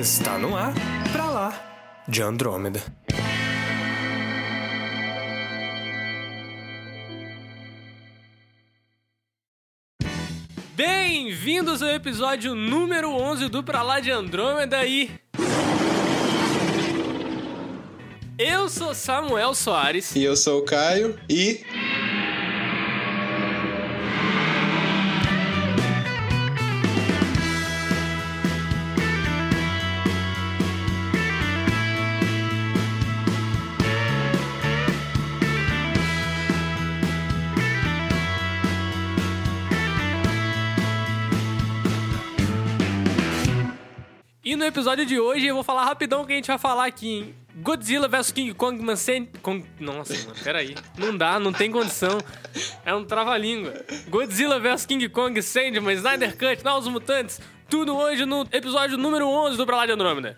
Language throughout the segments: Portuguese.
Está no ar, pra lá, de Andrômeda. Bem-vindos ao episódio número 11 do Pra Lá de Andrômeda e... Eu sou Samuel Soares. E eu sou o Caio e. E no episódio de hoje eu vou falar rapidão o que a gente vai falar aqui, hein? Godzilla vs King Kong Mansen... Kong... Nossa, mano, peraí. Não dá, não tem condição. É um trava-língua. Godzilla vs King Kong, Sandman, Snyder Cut, Novos Mutantes. Tudo hoje no episódio número 11 do Pra Lá de Andrômeda.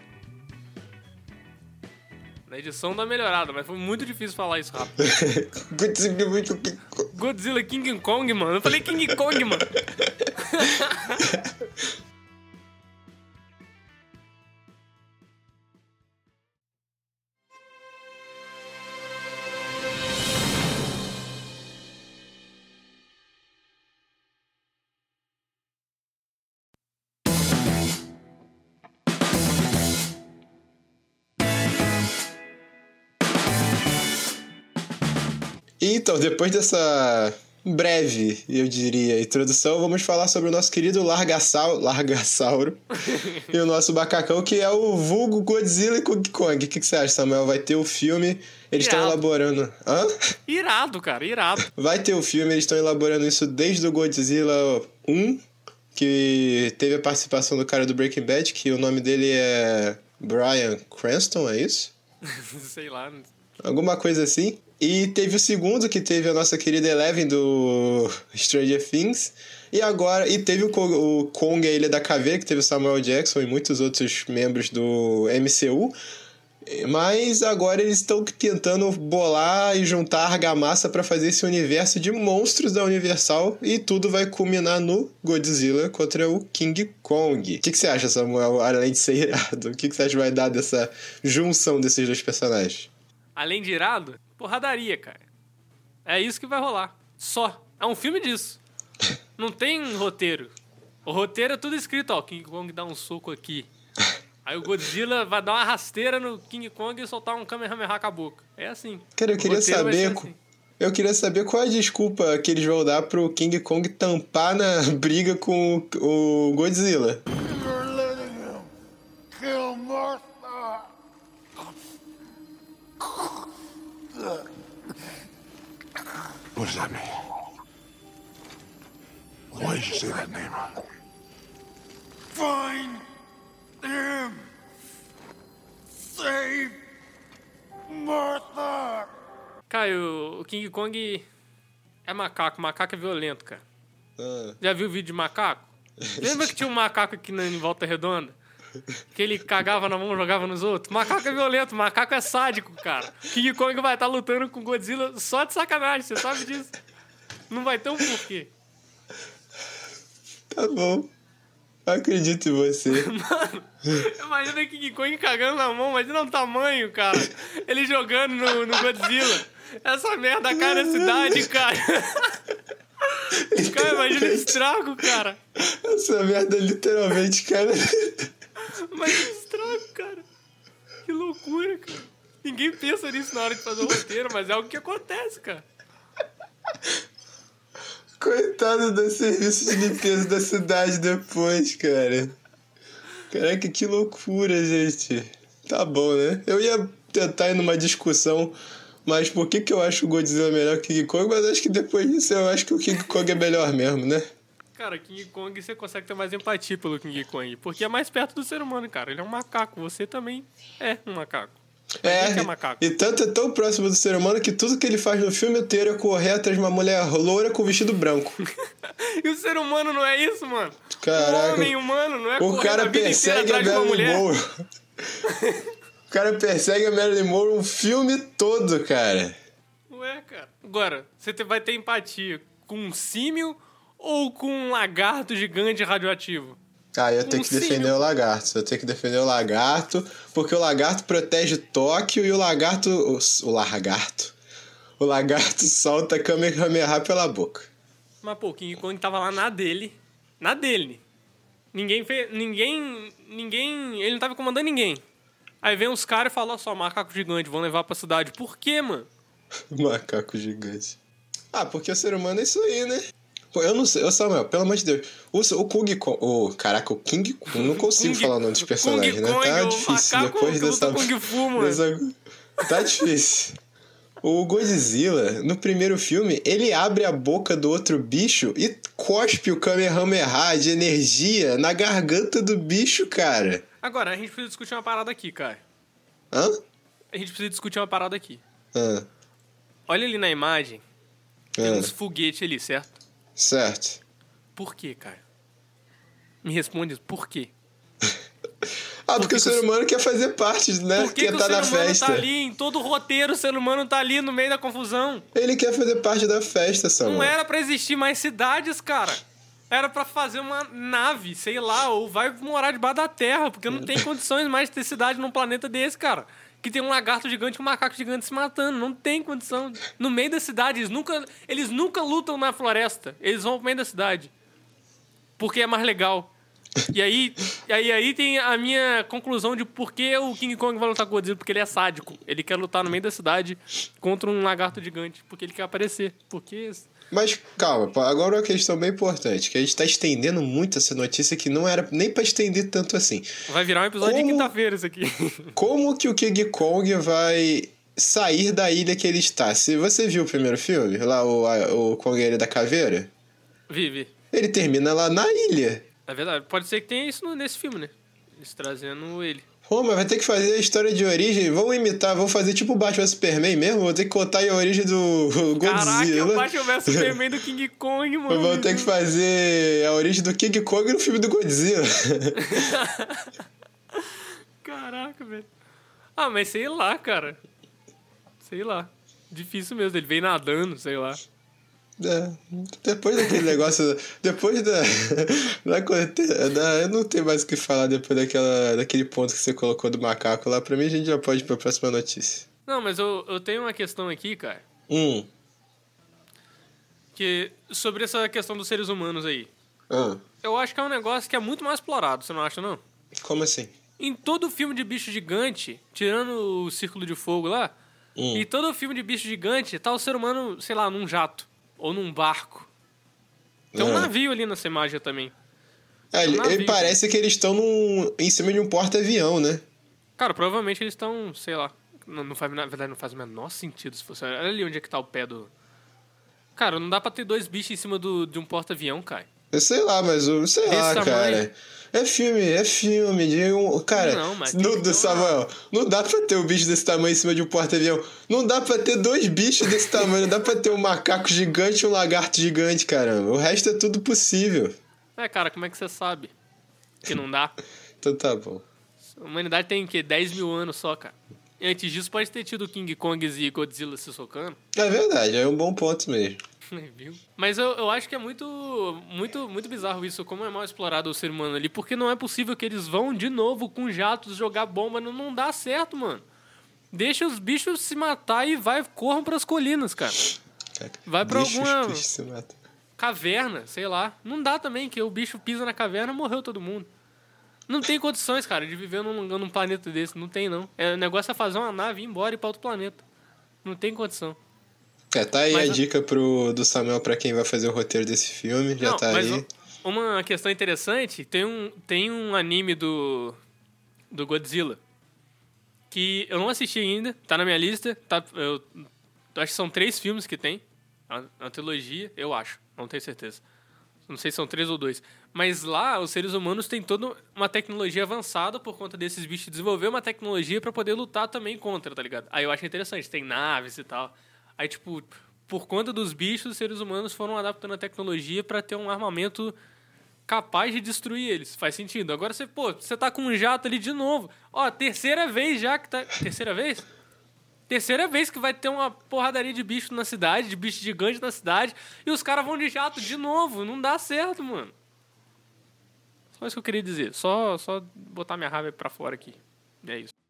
Na edição dá melhorada, mas foi muito difícil falar isso rápido. Godzilla muito King Kong. Godzilla King Kong, mano. Eu falei King Kong, mano. Então, depois dessa breve, eu diria, introdução, vamos falar sobre o nosso querido Largasauro, Largasauro e o nosso macacão, que é o vulgo Godzilla e King Kong. O que, que você acha, Samuel? Vai ter o filme, eles estão elaborando... Hã? Irado, cara, irado. Vai ter o filme, eles estão elaborando isso desde o Godzilla 1, que teve a participação do cara do Breaking Bad, que o nome dele é Brian Cranston, é isso? Sei lá. Alguma coisa assim. E teve o segundo, que teve a nossa querida Eleven do Stranger Things. E agora. E teve o, Ko- o Kong, a Ilha da Caveira, que teve o Samuel Jackson e muitos outros membros do MCU. Mas agora eles estão tentando bolar e juntar argamassa para fazer esse universo de monstros da Universal. E tudo vai culminar no Godzilla contra o King Kong. O que, que você acha, Samuel? Além de ser irado, o que, que você acha que vai dar dessa junção desses dois personagens? Além de irado, porradaria, cara. É isso que vai rolar. Só. É um filme disso. Não tem roteiro. O roteiro é tudo escrito, ó. King Kong dá um soco aqui. Aí o Godzilla vai dar uma rasteira no King Kong e soltar um Kamehameha com a boca. É assim. Cara, eu queria saber. assim. Eu queria saber qual é a desculpa que eles vão dar pro King Kong tampar na briga com o Godzilla. What does that mean? Why did you say that name? Find him. Save Martha. Caio, o King Kong é macaco. Macaco é violento, cara. Ah, Já viu o vídeo de macaco? Lembra que tinha um macaco aqui na, em Volta Redonda? Que ele cagava na mão e jogava nos outros? Macaco é violento, macaco é sádico, cara. King Kong vai estar lutando com Godzilla só de sacanagem, você sabe disso. Não vai ter um porquê. tá bom. Eu acredito em você. Imagina King Kong cagando na mão, imagina o tamanho, cara. Ele jogando no, no Godzilla. Essa merda cai na cidade, cara. Cara, imagina o estrago, cara. Essa merda literalmente, cara. Imagina o estrago, cara. Que loucura, cara. Ninguém pensa nisso na hora de fazer o roteiro, mas é algo que acontece, cara. Coitado do serviço de limpeza da cidade depois, cara. Caraca, que loucura, gente. Tá bom, né? Eu ia tentar ir numa discussão, mas por que, que eu acho o Godzilla melhor que o King Kong? Mas acho que depois disso eu acho que o King Kong é melhor mesmo, né? Cara, King Kong você consegue ter mais empatia pelo King Kong, porque é mais perto do ser humano, cara. Ele é um macaco, você também é um macaco. É, é macaco? e tanto é tão próximo do ser humano que tudo que ele faz no filme inteiro é correr atrás de uma mulher loura com vestido branco. E o ser humano não é isso, mano? Caraca. O homem humano não é O cara persegue a Marilyn. Monroe. o cara persegue a Marilyn Monroe um filme todo, cara. Ué, cara. Agora, você vai ter empatia com um símio ou com um lagarto gigante radioativo? Ah, eu tenho Um que defender o lagarto. Eu tenho que defender o lagarto, porque o lagarto protege Tóquio e o lagarto. O, o lagarto. O lagarto solta Kamehameha pela boca. Mas, pô, King Kong tava lá na dele. Na dele. Ninguém fez. Ninguém. Ninguém. Ele não tava comandando ninguém. Aí vem uns caras e falam, só, macaco gigante, vão levar pra cidade. Por quê, mano? Macaco gigante. Ah, porque o ser humano é isso aí, né? Eu não sei. Ô, Samuel, pelo amor de Deus. O, o Kung Kong. O, caraca, o King Kong. Eu não consigo falar o nome dos personagens, Kung né? Kong, Tá o difícil. Depois dessa. Kung Fu, mano. dessa- Tá difícil. O Godzilla, no primeiro filme, ele abre a boca do outro bicho e cospe o Kamehameha de energia na garganta do bicho, cara. Agora, a gente precisa discutir uma parada aqui, cara. Hã? A gente precisa discutir uma parada aqui. Hã? Olha ali na imagem, tem Hã? uns foguetes ali, certo? Certo. Por quê, cara? Me responde, por quê? Ah, porque que o ser que o- humano quer fazer parte, né? Por que, quer que o tá ser na humano festa. tá ali em todo o roteiro? O ser humano tá ali no meio da confusão. Ele quer fazer parte da festa, Samuel. Não era pra existir mais cidades, cara. Era pra fazer uma nave, sei lá, ou vai morar debaixo da terra, porque não tem condições mais de ter cidade num planeta desse, cara. Que tem um lagarto gigante e um macaco gigante se matando. Não tem condição. No meio da cidade, eles nunca, eles nunca lutam na floresta. Eles vão pro meio da cidade. Porque é mais legal. E aí, aí, aí tem a minha conclusão de por que o King Kong vai lutar com o Godzilla. Porque ele é sádico. Ele quer lutar no meio da cidade contra um lagarto gigante. Porque ele quer aparecer. Porque Mas calma, agora uma questão bem importante, que a gente tá estendendo muito essa notícia que não era nem pra estender tanto assim. Vai virar um episódio de Como- quinta-feira isso aqui. Como que o King Kong vai sair da ilha que ele está? Se você viu o primeiro filme, lá o, a- o Kong a Ilha da Caveira, Vive. ele termina lá na ilha. É verdade. Pode ser que tenha isso nesse filme, né? Eles trazendo ele. Pô, mas vai ter que fazer a história de origem. Vamos imitar, vamos fazer tipo o Batman Superman mesmo. Vou ter que contar a origem do Caraca, Godzilla. o Batman vs Superman do King Kong, mano. Vamos ter que fazer a origem do King Kong no filme do Godzilla. Caraca, velho. Ah, mas sei lá, cara. Sei lá. Difícil mesmo. Ele veio nadando, sei lá. É, depois daquele negócio. Depois da, da, da- Eu não tenho mais o que falar depois daquela, daquele ponto que você colocou do macaco lá. Pra mim, a gente já pode ir pra próxima notícia. Não, mas eu, eu tenho uma questão aqui, cara. Hum. Que sobre essa questão dos seres humanos aí. Ah, Eu acho que é um negócio que é muito mais explorado, você não acha, não? como assim? Em todo filme de bicho gigante, tirando o Círculo de Fogo lá, Hum. em todo filme de bicho gigante, tá o ser humano, sei lá, num jato. Ou num barco. Tem um Ah. navio ali nessa imagem também. É, um ele parece que eles estão em cima de um porta-avião, né? Cara, provavelmente eles estão, sei lá. Não, não faz, na verdade, não faz o menor sentido se fosse. Olha ali onde é que tá o pé do. Cara, não dá pra ter dois bichos em cima do, de um porta-avião, cara. Eu sei lá, mas o sei Desse lá, tamanho. cara. É filme, é filme de um. Cara, Não, mas uma- Samuel, não dá pra ter um bicho desse tamanho em cima de um porta-avião. Não dá pra ter dois bichos desse tamanho. Não dá pra ter um macaco gigante e um lagarto gigante, caramba. O resto é tudo possível. É, cara, como é que você sabe que não dá? Então tá bom. A humanidade tem o quê? 10 mil anos só, cara. E antes disso pode ter tido King Kongs e Godzilla se socando. É verdade, é um bom ponto mesmo. Viu? Mas eu, eu acho que é muito, muito, muito bizarro isso, como é mal explorado o ser humano ali, porque não é possível que eles vão de novo com jatos jogar bomba, não, não dá certo, mano. Deixa os bichos se matar e vai, corram pras colinas, cara. Vai pra alguma-. Caverna, sei lá. Não dá também, que o bicho pisa na caverna morreu todo mundo. Não tem condições, cara, de viver num, num planeta desse. Não tem, não. É, o negócio é fazer uma nave e ir embora e ir pra outro planeta. Não tem condição. É, tá aí Mas a a- dica pro, do Samuel pra quem vai fazer o roteiro desse filme. Já Não, tá aí. uma questão interessante, tem um, tem um anime do, do Godzilla que eu não assisti ainda, tá na minha lista, tá, eu, eu acho que são três filmes que tem, é uma trilogia, eu acho, não tenho certeza. Não sei se são três ou dois. Mas lá, os seres humanos têm toda uma tecnologia avançada por conta desses bichos desenvolver uma tecnologia pra poder lutar também contra, tá ligado? Aí eu acho interessante, tem naves e tal. Aí, tipo, por conta dos bichos, os seres humanos foram adaptando a tecnologia pra ter um armamento capaz de destruir eles. Faz sentido. Agora você, pô, você tá com um jato ali de novo. Ó, terceira vez já que tá. Terceira vez? Terceira vez que vai ter uma porradaria de bicho na cidade, de bicho gigante na cidade, e os caras vão de jato de novo. Não dá certo, mano. Só isso que eu queria dizer. Só, só botar minha raiva pra fora aqui. E é isso.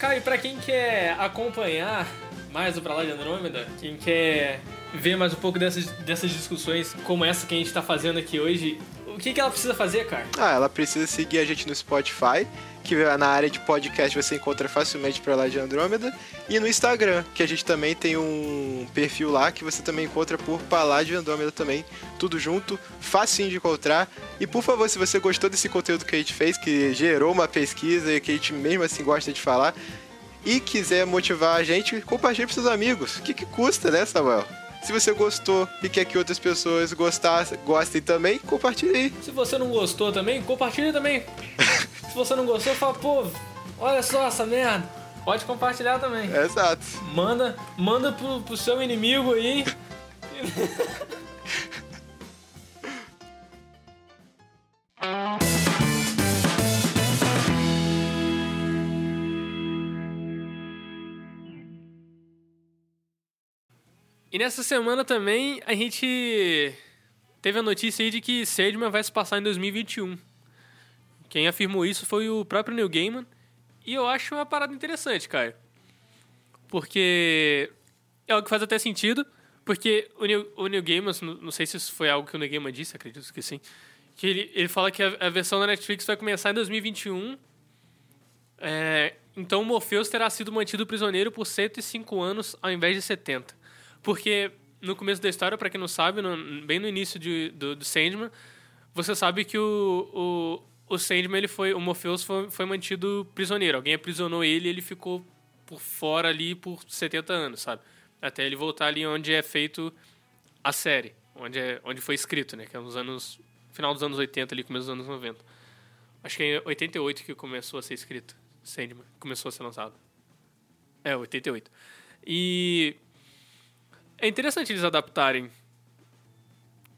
Cara, e pra quem quer acompanhar mais o Pra Lá de Andrômeda, quem quer ver mais um pouco dessas, dessas discussões como essa que a gente tá fazendo aqui hoje, o que, que ela precisa fazer, cara? Ah, ela precisa seguir a gente no Spotify, que na área de podcast você encontra facilmente pra lá de Andrômeda, e no Instagram, que a gente também tem um perfil lá que você também encontra por pra lá de Andrômeda também, tudo junto, facinho de encontrar. E por favor, se você gostou desse conteúdo que a gente fez, que gerou uma pesquisa e que a gente mesmo assim gosta de falar, e quiser motivar a gente, compartilhe para seus amigos. O que, que custa, né, Samuel? Se você gostou e quer que outras pessoas gostassem, gostem também, compartilhe aí. Se você não gostou também, compartilha também. Se você não gostou, fala, pô, olha só essa merda. Pode compartilhar também. Exato. Manda, manda pro, pro seu inimigo aí. E nessa semana também a gente teve a notícia aí de que Sandman vai se passar em 2021. Quem afirmou isso foi o próprio Neil Gaiman. E eu acho uma parada interessante, cara. Porque é algo que faz até sentido. Porque o Neil, o Neil Gaiman, não, não sei se isso foi algo que o Neil Gaiman disse, acredito que sim. Que ele, ele fala que a, a versão da Netflix vai começar em 2021. É, então Morpheus terá sido mantido prisioneiro por 105 anos ao invés de 70. Porque no começo da história, para quem não sabe, no, bem no início de, do, do Sandman, você sabe que o, o, o Sandman, ele foi, o Morpheus foi, foi mantido prisioneiro. Alguém aprisionou ele e ele ficou por fora ali por 70 anos, sabe? Até ele voltar ali onde é feito a série, onde, é, onde foi escrito, né? Que é nos anos. Final dos anos 80, ali, começo dos anos 90. Acho que é 88 que começou a ser escrito. Sandman. Começou a ser lançado. É, 88. E. É interessante eles adaptarem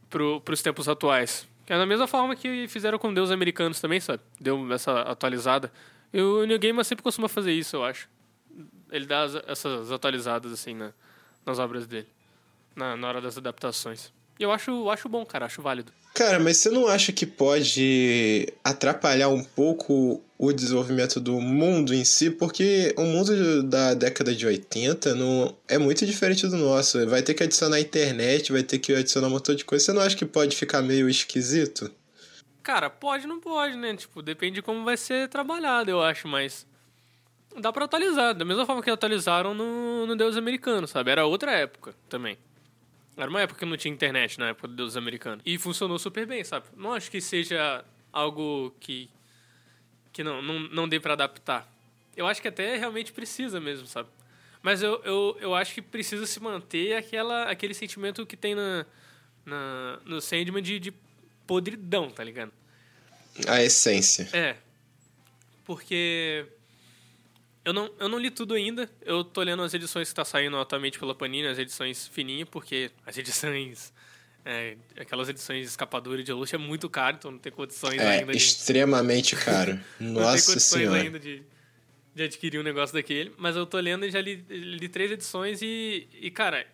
pro, pros tempos atuais. Que é da mesma forma que fizeram com Deus Americanos também, sabe? Deu essa atualizada. E o New Gamer sempre costuma fazer isso, eu acho. Ele dá as, essas atualizadas, assim, na, nas obras dele. Na, na hora das adaptações. Eu acho, acho bom, cara. Acho válido. Cara, mas você não acha que pode atrapalhar um pouco o desenvolvimento do mundo em si? Porque o mundo da década de 80 não é muito diferente do nosso. Vai ter que adicionar internet, vai ter que adicionar um montão de coisa. Você não acha que pode ficar meio esquisito? Cara, pode não pode, né? Tipo, depende de como vai ser trabalhado, eu acho, mas. Dá pra atualizar. Da mesma forma que atualizaram no, no Deus Americano, sabe? Era outra época também. Era uma época que não tinha internet na época do Deus Americano. E funcionou super bem, sabe? Não acho que seja algo que, que não, não, não dê para adaptar. Eu acho que até realmente precisa mesmo, sabe? Mas eu, eu, eu acho que precisa se manter aquela, aquele sentimento que tem na, na, no Sandman de, de podridão, tá ligado? A essência. É. Porque eu não, eu não li tudo ainda. Eu tô lendo as edições que tá saindo atualmente pela Panini, as edições fininhas, porque as edições. É, aquelas edições de escapadura de luxo é muito caro, então não tem condições É ainda de. extremamente caro. não tem Nossa condições senhora. ainda de, de adquirir um negócio daquele. Mas eu tô lendo e já li, li três edições e, e, cara,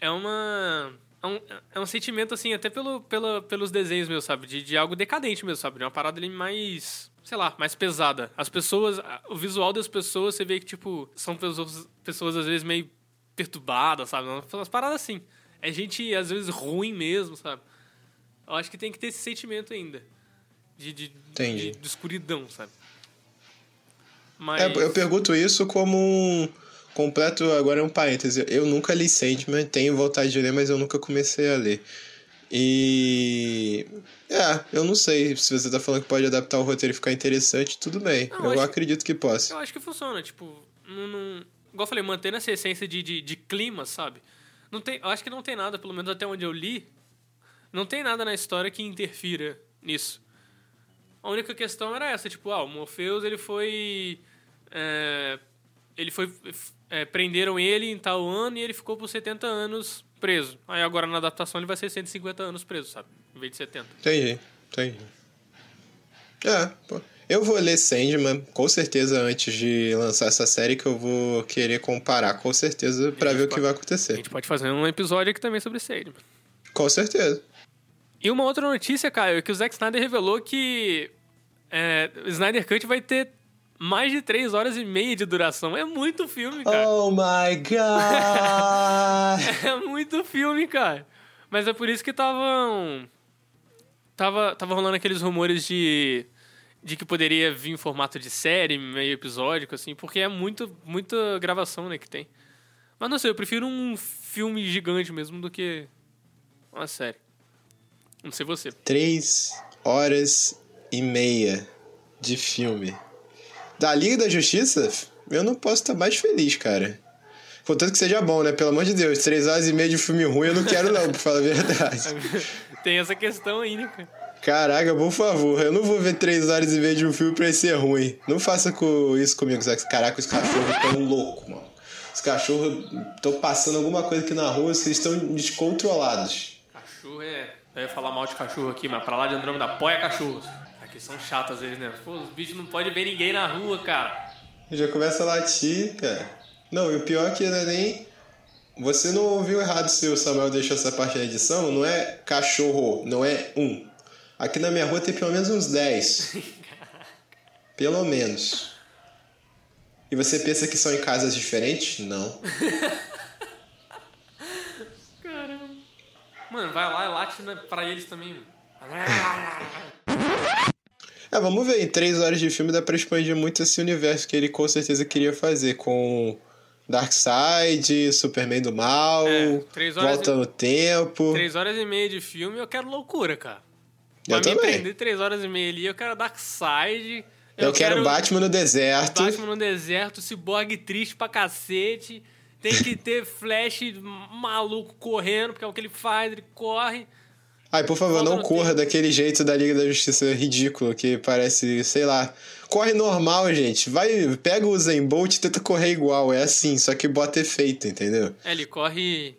é uma. É um, é um sentimento, assim, até pelo, pela, pelos desenhos meus, sabe? De, de algo decadente mesmo, sabe? De uma parada ali mais. Sei lá, mais pesada. As pessoas. O visual das pessoas, você vê que, tipo, são pessoas, pessoas às vezes meio perturbadas, sabe? Umas paradas assim. É gente, às vezes, ruim mesmo, sabe? Eu acho que tem que ter esse sentimento ainda. De, de, de, de escuridão, sabe? Mas. É, eu pergunto isso como um completo. Agora é um parêntese. Eu nunca li Sandman, tenho vontade de ler, mas eu nunca comecei a ler. E. É, eu não sei. Se você tá falando que pode adaptar o roteiro e ficar interessante, tudo bem. Não, eu acredito que possa. Eu acho que funciona, tipo, não, não- igual eu falei, mantendo essa essência de, de, de clima, sabe? Não tem, eu acho que não tem nada, pelo menos até onde eu li, não tem nada na história que interfira nisso. A única questão era essa, tipo, ah, o Morpheus, ele foi... é, ele foi... é, prenderam ele em tal ano e ele ficou por 70 anos preso. Aí agora na adaptação ele vai ser 150 anos preso, sabe? Em vez de 70. Entendi, entendi. É, pô. Eu vou ler Sandman, com certeza, antes de lançar essa série, que eu vou querer comparar, com certeza, pra ver o que vai A acontecer. gente pode fazer um episódio aqui também sobre Sandman. Com certeza. E uma outra notícia, Caio, é que o Zack Snyder revelou que é, Snyder Cut vai ter mais de 3 horas e meia de duração. É muito filme, cara. Oh my god! É muito filme, cara. Mas é por isso que estavam. Tava, tava rolando aqueles rumores de. De que poderia vir em formato de série, meio episódico, assim, porque é muito, muita gravação, né, que tem. Mas não sei, eu prefiro um filme gigante mesmo do que uma série. Não sei você. Três horas e meia de filme. Da Liga da Justiça, eu não posso estar mais feliz, cara. Contanto que seja bom, né? Pelo amor de Deus, três horas e meia de filme ruim eu não quero não, pra falar a verdade. Tem essa questão aí, né, cara? Caraca, por favor, eu não vou ver três horas e meia de um filme pra ele ser ruim. Não faça com isso comigo, Zack. Caraca, os cachorros estão loucos, mano. Os cachorros estão passando alguma coisa aqui na rua, eles estão descontrolados. Cachorro é. Eu ia falar mal de cachorro aqui, mas pra lá de Andrômeda apoia cachorros. São chatos às vezes, né? Pô, os bichos não podem ver ninguém na rua, cara. Já começa a latir, cara. Não, e o pior é que não é nem. Você não ouviu errado se o Samuel deixou essa parte da edição. Não é cachorro, não é um. Aqui na minha rua tem pelo menos uns 10. Pelo menos. E você pensa que são em casas diferentes? Não. Caramba. Mano, vai lá e late pra eles também. É, vamos ver. Em três horas de filme dá pra expandir muito esse universo que ele com certeza queria fazer com Darkseid, Superman do Mal, É, três horas Volta e- no Tempo. Três horas e meia de filme, eu quero loucura, cara. Eu pra me também. prender três horas e meia ali, eu quero Darkseid. Eu, quero, Batman no deserto. Batman no deserto, Cyborg triste pra cacete. Tem que ter Flash maluco correndo, porque é o que ele faz, ele corre. Ai, por favor, não corra tempo. daquele jeito da Liga da Justiça ridículo, que parece, sei lá. Corre normal, gente. Vai, pega o Zen Bolt e tenta correr igual. É assim, só que bota efeito, entendeu? É, ele corre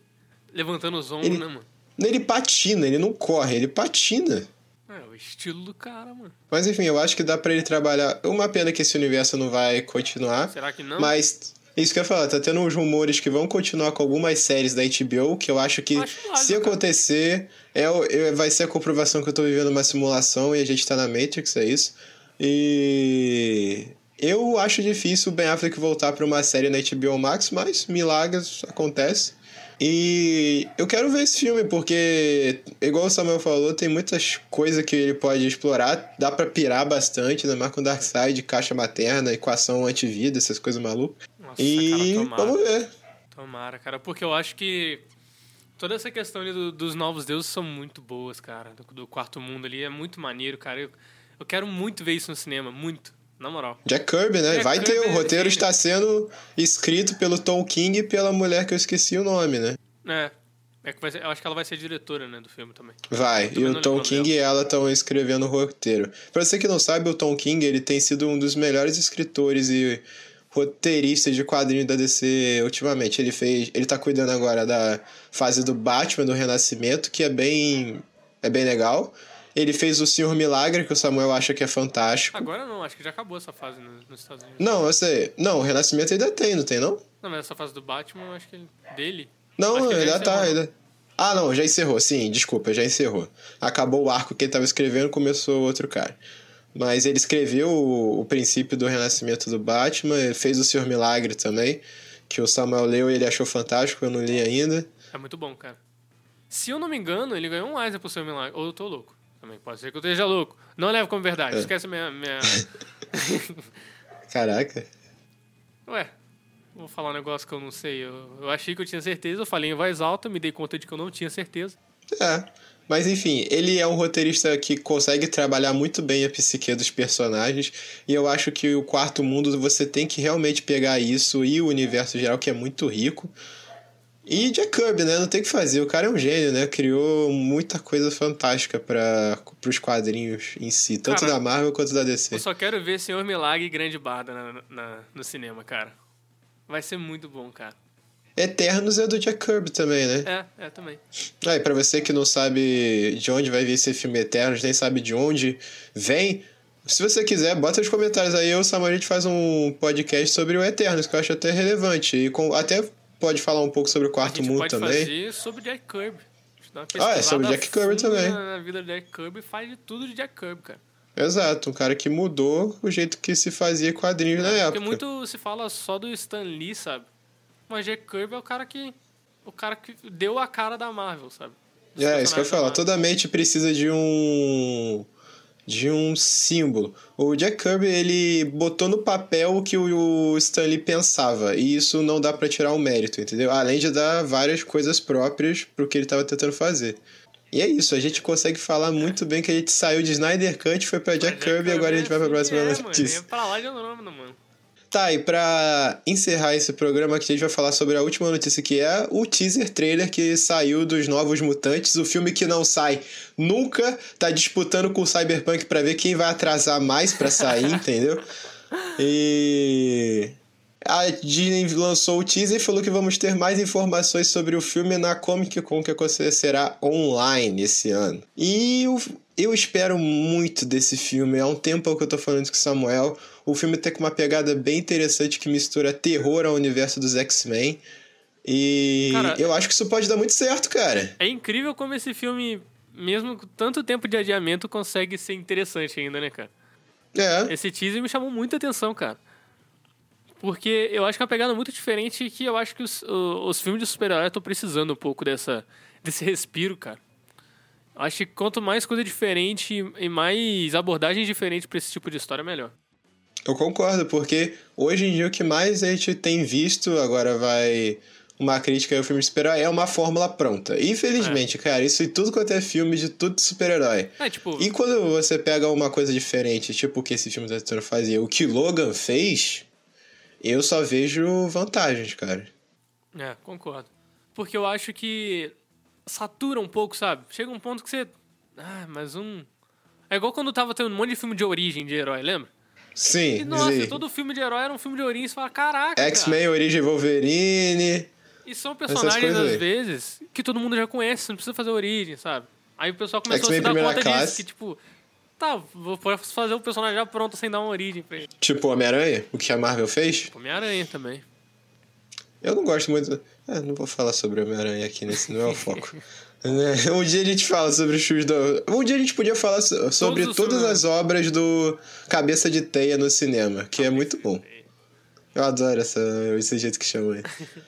levantando os ombros, Ele- né, mano? Ele patina, ele não corre, ele patina. É, o estilo do cara, mano. Mas enfim, eu acho que dá pra ele trabalhar. Uma pena que esse universo não vai continuar. Será que não? Mas isso que eu ia falar, tá tendo uns rumores que vão continuar com algumas séries da HBO, que eu acho que Acho se acontecer, é, é- vai ser a comprovação que eu tô vivendo uma simulação e a gente tá na Matrix, é isso. E eu acho difícil o Ben Affleck voltar pra uma série na HBO Max, mas milagres acontecem. E eu quero ver esse filme, porque, igual o Samuel falou, tem muitas coisas que ele pode explorar. Dá pra pirar bastante, né? Marco Darkseid, caixa materna, equação antivida, essas coisas malucas. Nossa, E cara, tomara. vamos ver. Tomara, cara, porque eu acho que toda essa questão ali do- dos novos deuses são muito boas, cara. Do, do quarto mundo ali é muito maneiro, cara. Eu, eu quero muito ver isso no cinema, muito. Na moral. Jack Kirby, né? Jack Vai ter, Kirby o é roteiro está sendo escrito pelo Tom King e pela mulher que eu esqueci o nome, né? É. É que ser- eu acho que ela vai ser diretora, né, do filme também. Vai, e o Tom King e ela estão escrevendo o roteiro. Pra você que não sabe, o Tom King ele tem sido um dos melhores escritores e roteiristas de quadrinhos da DC ultimamente. Ele fez, ele tá cuidando agora da fase do Batman do Renascimento, que é bem é bem legal. Ele fez o Senhor Milagre, que o Samuel acha que é fantástico. Agora não, acho que já acabou essa fase no- nos Estados Unidos. Não, eu sei. Não, o Renascimento ainda tem, não tem não? Não, mas essa fase do Batman, eu acho que ele- dele. Não, Acho que ainda tá, ainda. Ah, não, já encerrou, sim, desculpa, já encerrou. Acabou o arco que ele tava escrevendo, começou outro cara. Mas ele escreveu o, o princípio do renascimento do Batman, fez o Senhor Milagre também, que o Samuel leu e ele achou fantástico, eu não li ainda. É muito bom, cara. Se eu não me engano, ele ganhou um Eisner por seu milagre. Ou eu tô louco. Também pode ser que eu esteja louco. Não leve como verdade. É. Esquece minha. minha... Caraca. Ué, vou falar um negócio que eu não sei. Eu, eu achei que eu tinha certeza, eu falei em voz alta, me dei conta de que eu não tinha certeza. É. Mas enfim, ele é um roteirista que consegue trabalhar muito bem a psique dos personagens. E eu acho que o quarto mundo você tem que realmente pegar isso e o universo geral, que é muito rico. E Jack Kirby, né? Não tem o que fazer. O cara é um gênio, né? Criou muita coisa fantástica para os quadrinhos em si, tanto Cara, da Marvel quanto da DC. Eu só quero ver Senhor Milagre e Grande Barda na, na- no cinema, cara. Vai ser muito bom, cara. Eternos é do Jack Kirby também, né? É, é também. Aí, pra você que não sabe de onde vai vir esse filme Eternos, nem sabe de onde vem, Se você quiser, bota nos comentários aí, eu e o Samuel a gente faz um podcast sobre o Eternos, que eu acho até relevante. E com, até pode falar um pouco sobre o Quarto Mundo pode também. fazer sobre Jack Kirby. Ah, é sobre Jack Kirby também. Na vida do Jack Kirby faz de tudo de Jack Kirby, cara. Exato, um cara que mudou o jeito que se fazia quadrinhos na Porque época. muito se fala só do Stan Lee, sabe? Mas Jack Kirby é o cara que. O cara que deu a cara da Marvel, sabe? Dos É, isso que eu ia falar. Toda mente precisa de um. de um símbolo. O Jack Kirby, ele botou no papel o que o Stanley pensava. E isso não dá pra tirar o mérito, entendeu? Além de dar várias coisas próprias pro que ele tava tentando fazer. E é isso, a gente consegue falar muito bem que a gente saiu de Snyder Cut, foi pra Jack, Kirby e agora a gente vai pra próxima é, notícia. Mano, é pra lá de Andrômeda, mano. Tá, e pra encerrar esse programa aqui, a gente vai falar sobre a última notícia, que é o teaser trailer que saiu dos Novos Mutantes, o filme que não sai nunca, tá disputando com o Cyberpunk pra ver quem vai atrasar mais pra sair, entendeu? E a Disney lançou o teaser e falou que vamos ter mais informações sobre o filme na Comic Con que acontecerá online esse ano. E eu, eu espero muito desse filme. Há um tempo que eu tô falando isso com o Samuel. O filme tem uma pegada bem interessante que mistura terror ao universo dos X-Men. E Cara, eu acho que isso pode dar muito certo, cara. É incrível como esse filme, mesmo com tanto tempo de adiamento, consegue ser interessante ainda, né, cara? É. Esse teaser me chamou muita atenção, cara. Porque eu acho que é uma pegada muito diferente que eu acho que os, os filmes de super-herói estão precisando um pouco dessa, desse respiro, cara. Eu acho que quanto mais coisa diferente e mais abordagens diferentes pra esse tipo de história, melhor. Eu concordo, porque hoje em dia o que mais a gente tem visto, agora vai uma crítica ao filme de super-herói, é uma fórmula pronta. Infelizmente, cara, isso em tudo quanto é filme de tudo de super-herói. É, tipo, E quando você pega uma coisa diferente, tipo o que esse filme tá tentando fazer, o que Logan fez, eu só vejo vantagens, cara. É, concordo. Porque eu acho que satura um pouco, sabe? Chega um ponto que você. Ah, mas um. É igual quando tava tendo um monte de filme de origem de herói, lembra? Sim, E nossa, dizer, todo filme de herói era um filme de origem você fala, caraca. cara. X-Men, Origem Wolverine. E são personagens, às vezes, que todo mundo já conhece, você não precisa fazer origem, sabe? Aí o pessoal começou a se dar conta classe. disso, que tipo. Tá, vou fazer o personagem já pronto sem dar uma origem pra ele. Tipo Homem-Aranha, o que a Marvel fez. Homem-Aranha também. Eu não gosto muito. É, não vou falar sobre Homem-Aranha aqui, nesse não é o foco. Né? Um dia a gente fala sobre os filmes do. Um dia a gente podia falar so- sobre todas as obras do Cabeça de Teia no cinema, que é muito bom. Eu adoro essa, esse jeito que chama aí.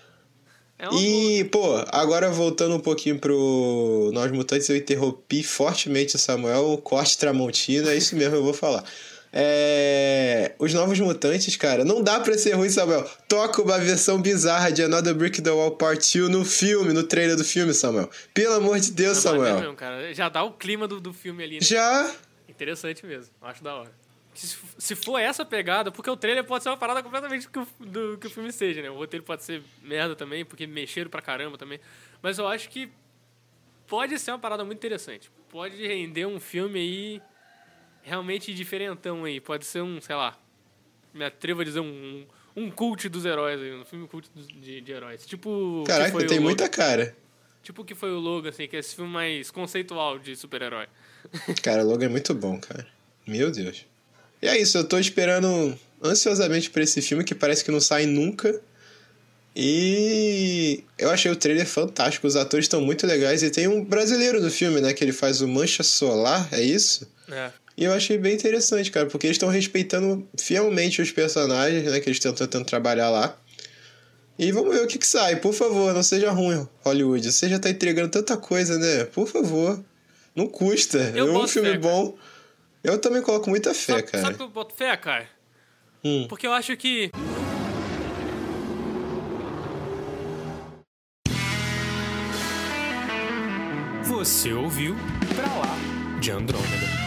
É boa. E, pô, agora voltando um pouquinho pro Nós Mutantes, eu interrompi fortemente o Samuel, corte Tramontina, é isso mesmo, eu vou falar. É... Os Novos Mutantes, cara, não dá pra ser ruim, Samuel. Toca uma versão bizarra de Another Brick the Wall Part 2 no filme, no trailer do filme, Samuel. Pelo amor de Deus, É maneiro Samuel. cara. Já dá o clima do, do filme ali, né? Já. Interessante mesmo. Acho da hora. Se, se for essa pegada, porque o trailer pode ser uma parada completamente do do que o filme seja, né? O roteiro pode ser merda também, porque mexeram pra caramba também. Mas eu acho que pode ser uma parada muito interessante. Pode render um filme aí realmente diferentão aí. Pode ser um, sei lá, me atrevo a dizer um, um cult dos heróis aí, um filme cult de, de heróis. Tipo. o que Caraca, tem o muita cara. Tipo o que foi o Logan, assim, que é esse filme mais conceitual de super-herói. Cara, Logan é muito bom, cara. Meu Deus. E é isso, eu tô esperando ansiosamente por esse filme que parece que não sai nunca. E eu achei o trailer fantástico, os atores estão muito legais e tem um brasileiro no filme, né, que ele faz o Mancha Solar, é isso? É. E eu achei bem interessante, cara, porque eles estão respeitando fielmente os personagens, né, que eles estão tentando trabalhar lá. E vamos ver o que que sai, por favor, não seja ruim, Hollywood. Você já tá entregando tanta coisa, né? Por favor. Não custa. Eu é um filme fé, bom. Eu também coloco muita fé, Sabe, cara. sabe que eu boto fé, cara? Hum. Porque eu acho que. Você ouviu Pra Lá de Andrômeda.